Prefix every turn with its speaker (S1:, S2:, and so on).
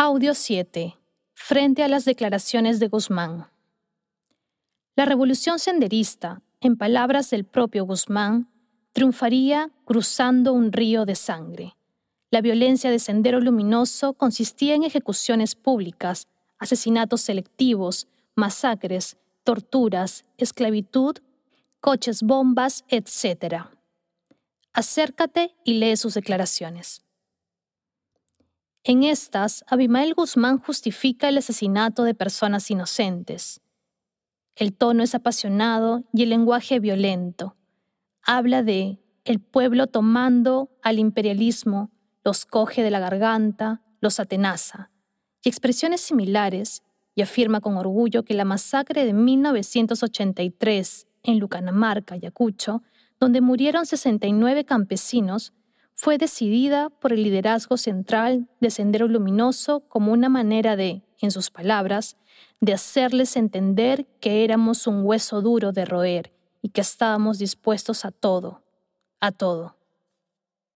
S1: Audio 7. Frente a las declaraciones de Guzmán. La revolución senderista, en palabras del propio Guzmán, triunfaría cruzando un río de sangre. La violencia de Sendero Luminoso consistía en ejecuciones públicas, asesinatos selectivos, masacres, torturas, esclavitud, coches bombas, etc. Acércate y lee sus declaraciones. En estas, Abimael Guzmán justifica el asesinato de personas inocentes. El tono es apasionado y el lenguaje violento. Habla de el pueblo tomando al imperialismo, los coge de la garganta, los atenaza, y expresiones similares, y afirma con orgullo que la masacre de 1983 en Lucanamarca, Ayacucho, donde murieron 69 campesinos, fue decidida por el liderazgo central de Sendero Luminoso como una manera de, en sus palabras, de hacerles entender que éramos un hueso duro de roer y que estábamos dispuestos a todo, a todo.